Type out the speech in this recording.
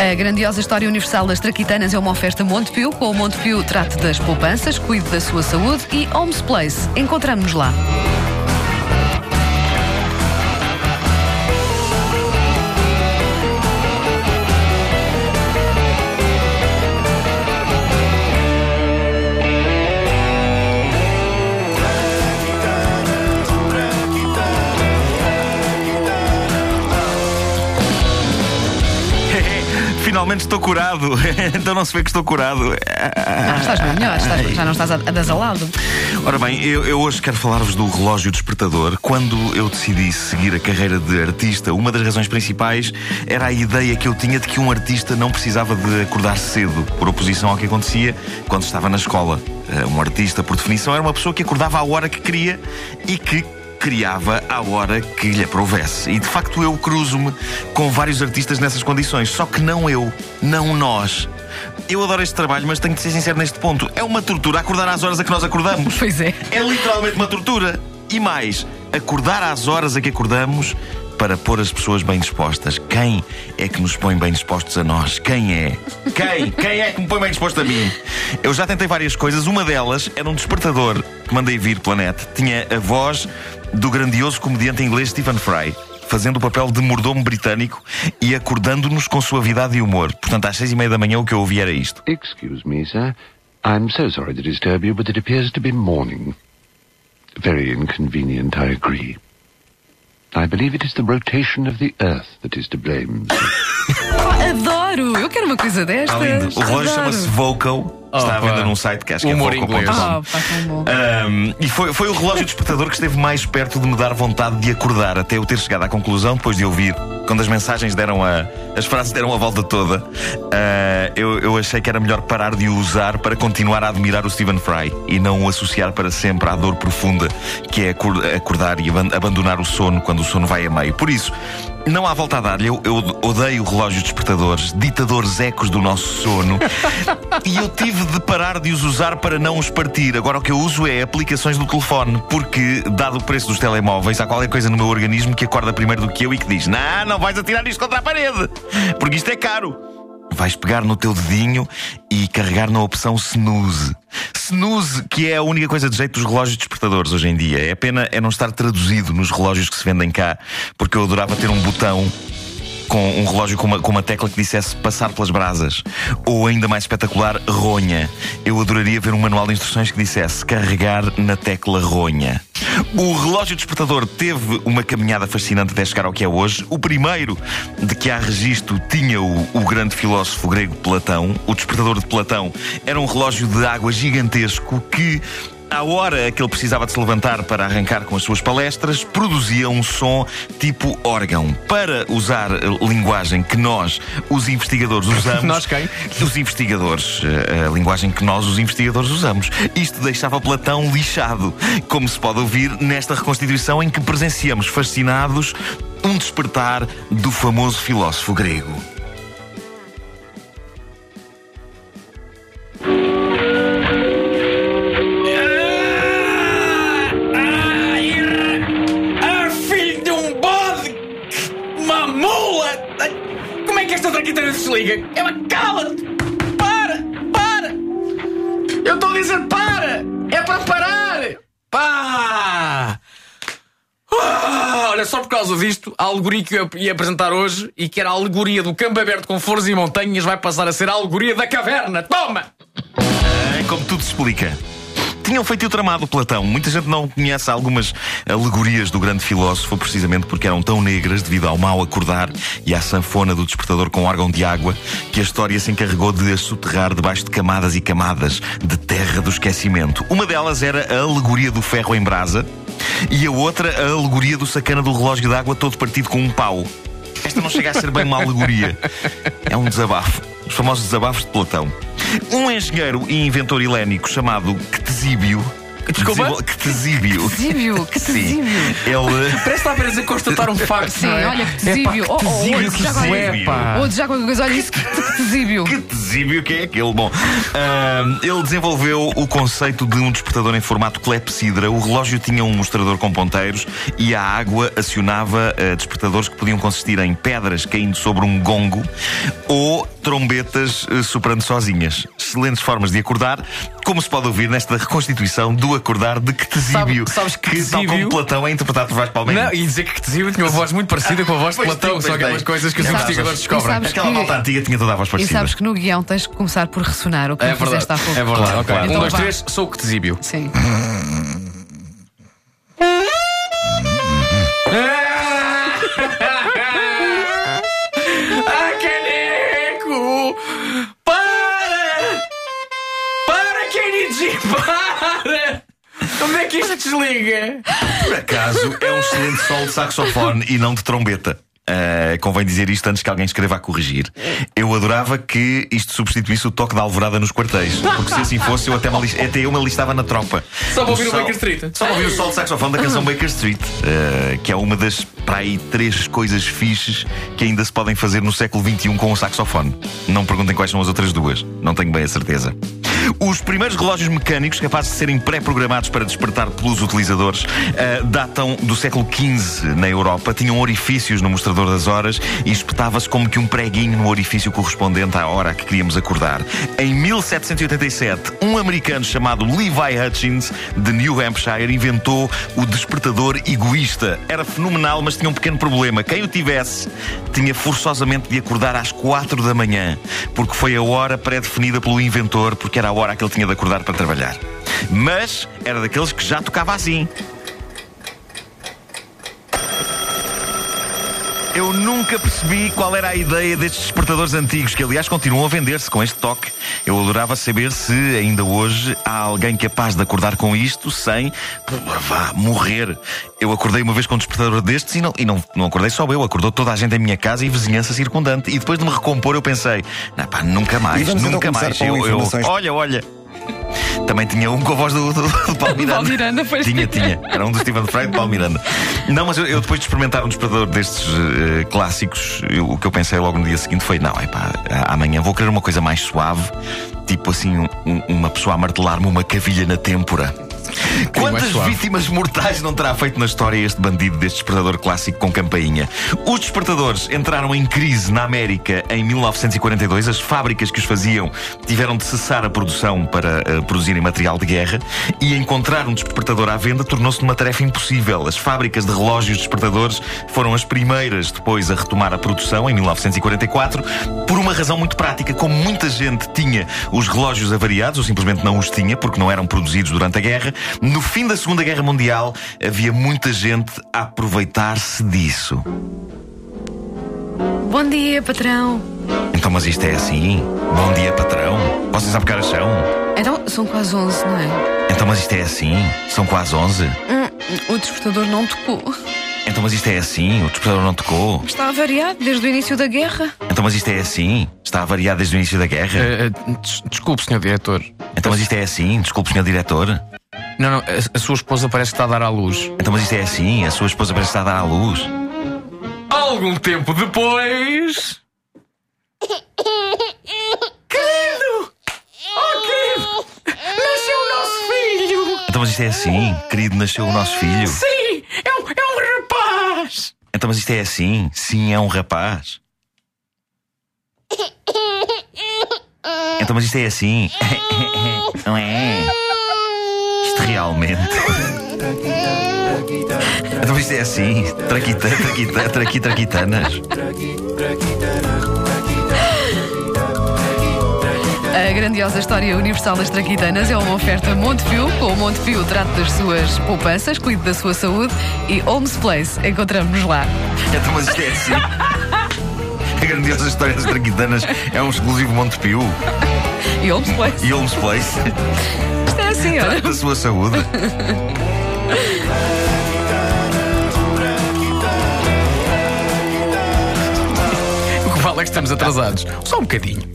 A grandiosa história universal das traquitanas é uma oferta Montepio. Com o Montepio, trate das poupanças, cuide da sua saúde e Homes Place. Encontramos-nos lá. Finalmente estou curado. então não se vê que estou curado. Ah, estás bem melhor, estás, já não estás adasalado. Ora bem, eu, eu hoje quero falar-vos do relógio despertador. Quando eu decidi seguir a carreira de artista, uma das razões principais era a ideia que eu tinha de que um artista não precisava de acordar cedo, por oposição ao que acontecia quando estava na escola. Eh, um artista, por definição, era uma pessoa que acordava à hora que queria e que criava à hora que lhe aprovesse. E de facto eu cruzo-me com vários artistas nessas condições, só que não eu, não nós. Eu adoro este trabalho, mas tenho de ser sincero neste ponto. É uma tortura acordar às horas a que nós acordamos. Pois é. É literalmente uma tortura. E mais, acordar às horas a que acordamos para pôr as pessoas bem dispostas. Quem é que nos põe bem dispostos a nós? Quem é? Quem? Quem é que me põe bem disposto a mim? Eu já tentei várias coisas. Uma delas era um despertador que mandei vir pela net. Tinha a voz do grandioso comediante inglês Stephen Fry fazendo o papel de mordomo britânico e acordando-nos com suavidade e humor. Portanto, às seis e meia da manhã o que eu ouvi era isto. Excuse me, sir. I'm so sorry to disturb you, but it appears to be morning. Very inconvenient, I agree. I believe it is the rotation of the earth that is to blame. Adoro! Eu quero uma coisa desta. Lindo. O relógio chama-se Voco. Está à venda num site que acho que Humor é inglês. Oh, pá, bom. Um, e foi, foi o relógio despertador que esteve mais perto de me dar vontade de acordar, até eu ter chegado à conclusão, depois de ouvir, quando as mensagens deram a. as frases deram a volta toda, uh, eu, eu achei que era melhor parar de o usar para continuar a admirar o Stephen Fry e não o associar para sempre à dor profunda que é acor- acordar e aban- abandonar o sono quando o sono vai a meio. Por isso, não há volta a dar-lhe. Eu, eu odeio relógios despertadores, ditadores ecos do nosso sono. e eu tive de parar de os usar para não os partir. Agora o que eu uso é aplicações do telefone, porque, dado o preço dos telemóveis, há qualquer coisa no meu organismo que acorda primeiro do que eu e que diz: Não, não vais atirar isto contra a parede, porque isto é caro. Vais pegar no teu dedinho e carregar na opção snooze. Snooze, que é a única coisa de jeito dos relógios despertadores hoje em dia. É pena é não estar traduzido nos relógios que se vendem cá, porque eu adorava ter um botão com um relógio com uma, com uma tecla que dissesse passar pelas brasas. Ou ainda mais espetacular, ronha. Eu adoraria ver um manual de instruções que dissesse carregar na tecla ronha. O relógio despertador teve uma caminhada fascinante até chegar ao que é hoje. O primeiro de que há registro tinha o, o grande filósofo grego Platão. O despertador de Platão era um relógio de água gigantesco que à hora que ele precisava de se levantar para arrancar com as suas palestras, produzia um som tipo órgão. Para usar a linguagem que nós, os investigadores, usamos. Nós quem? Os investigadores. eh, A linguagem que nós, os investigadores, usamos. Isto deixava Platão lixado, como se pode ouvir nesta reconstituição em que presenciamos fascinados um despertar do famoso filósofo grego. Para! Para! Eu estou a dizer para! É para parar! Pá! Ah, olha, só por causa disto, a alegoria que eu ia apresentar hoje e que era a alegoria do campo aberto com flores e montanhas vai passar a ser a alegoria da caverna. Toma! É como tudo se explica. Tinham feito o tramado Platão. Muita gente não conhece algumas alegorias do grande filósofo, precisamente porque eram tão negras devido ao mau acordar e à sanfona do despertador com órgão de água que a história se encarregou de as soterrar debaixo de camadas e camadas de terra do esquecimento. Uma delas era a alegoria do ferro em brasa e a outra a alegoria do sacana do relógio de água todo partido com um pau. Esta não chega a ser bem uma alegoria. É um desabafo. Os famosos desabafos de Platão. Um engenheiro e inventor helénico chamado Ctesíbio, Desculpa? Que tesíbio. Tesíbio, que tesíbio. Ele. Parece que está apenas a constatar um facto. Sim, não é? olha que tesíbio. Oh, oh, tesíbio que já isso agora- é, pá. Ou já qualquer coisa, olha isso, que, que tesíbio. Que tesíbio que é aquele? Bom, ahm, ele desenvolveu o conceito de um despertador em formato clepsidra. O relógio tinha um mostrador com ponteiros e a água acionava ah, despertadores que podiam consistir em pedras caindo sobre um gongo ou trombetas ah, soprando sozinhas. Excelentes formas de acordar, como se pode ouvir nesta reconstituição do acordar de que tesíbio. Sabe- sabes que tal como Platão é interpretado por Vasco Palmeiras. Não, e dizer que Tesíbio tinha uma voz muito parecida com a voz de Platão. tem, São pois aquelas tem. coisas que os E investigadores e descobrem. sabes Aquela que- malta antiga tinha toda a voz E parecida. sabes que no guião tens que começar por ressonar o que É tu fizeste há pouco. É verdade. Claro, ok. claro. Um, Então dois, vá. três, sou o que Tesíbio. Sim. Para! Como é que isto desliga? Por acaso, é um excelente solo de saxofone e não de trombeta. Ah, convém dizer isto antes que alguém escreva a corrigir. Eu adorava que isto substituísse o toque da alvorada nos quartéis. Porque se assim fosse, eu até, alis- até eu me alistava na tropa. Só para ouvir o sol- Baker Street. Só para ouvir o solo de saxofone da canção Baker Street, ah, que é uma das, para aí, três coisas fixes que ainda se podem fazer no século XXI com o saxofone. Não perguntem quais são as outras duas. Não tenho bem a certeza. Os primeiros relógios mecânicos capazes de serem pré-programados para despertar pelos utilizadores ah, datam do século XV na Europa. Tinham orifícios no mostrador das horas e espetava-se como que um preguinho no orifício correspondente à hora que queríamos acordar. Em 1787, um americano chamado Levi Hutchins, de New Hampshire, inventou o despertador egoísta. Era fenomenal, mas tinha um pequeno problema. Quem o tivesse tinha forçosamente de acordar às quatro da manhã, porque foi a hora pré-definida pelo inventor, porque era a hora que ele tinha de acordar para trabalhar. Mas era daqueles que já tocava assim. Eu nunca percebi qual era a ideia destes despertadores antigos, que aliás continuam a vender-se com este toque. Eu adorava saber se ainda hoje há alguém capaz de acordar com isto sem vá morrer. Eu acordei uma vez com um despertador destes e, não, e não, não acordei só eu, acordou toda a gente em minha casa e vizinhança circundante. E depois de me recompor, eu pensei: não, pá, nunca mais, então nunca mais. Eu, eu- olha, olha. Também tinha um com a voz do, do, do Paulo Miranda. Paulo Miranda, pois tinha, tinha. Era um do Steven Fry do Paulo Miranda. Não, mas eu, eu depois de experimentar um despertador destes eh, clássicos, eu- o que eu pensei logo no dia seguinte foi: não, é pá, amanhã vou querer uma coisa mais suave, tipo assim, um- um- uma pessoa a martelar-me uma cavilha na têmpora. Quantas vítimas mortais não terá feito na história este bandido deste despertador clássico com campainha? Os despertadores entraram em crise na América em 1942. As fábricas que os faziam tiveram de cessar a produção para eh, produzirem material de guerra e encontrar um despertador à venda tornou-se uma tarefa impossível. As fábricas de relógios despertadores foram as primeiras depois a retomar a produção em 1944 por uma razão muito prática. Como muita gente tinha os relógios avariados ou simplesmente não os tinha porque não eram produzidos durante a guerra, no fim da Segunda Guerra Mundial havia muita gente a aproveitar-se disso. Bom dia, patrão. Então, mas isto é assim? Bom dia, patrão. Vocês sabem que horas são? Então, são quase 11, não é? Então, mas isto é assim? São quase 11? Hum, o despertador não tocou. Então, mas isto é assim? O despertador não tocou? Está avariado desde o início da guerra. Então, mas isto é assim? Está avariado desde o início da guerra? Eh, eh, des- desculpe, senhor diretor. Então, mas isto é assim? Desculpe, senhor diretor. Não, não, a, a sua esposa parece que está a dar à luz. Então, mas isto é assim? A sua esposa parece estar a dar à luz. Algum tempo depois. Querido! Oh, querido! Nasceu o nosso filho! Então, mas isto é assim? Querido, nasceu o nosso filho. Sim! É um, é um rapaz! Então, mas isto é assim? Sim, é um rapaz. Então, mas isto é assim? Não é? Isto realmente. Então, isto é assim? Traquita, traquita, traqui, traquitanas. A grandiosa história universal das traquitanas é uma oferta Montepio. Com o Montepio, trate das suas poupanças, cuide da sua saúde e Holmes Place. Encontramos-nos lá. Então, mas isto é assim? A grandiosa história das traquitanas é um exclusivo Montepio E Holmes Place. e Holmes Place. Isto é assim, olha. Da sua saúde. O que vale é que estamos atrasados. Só um bocadinho.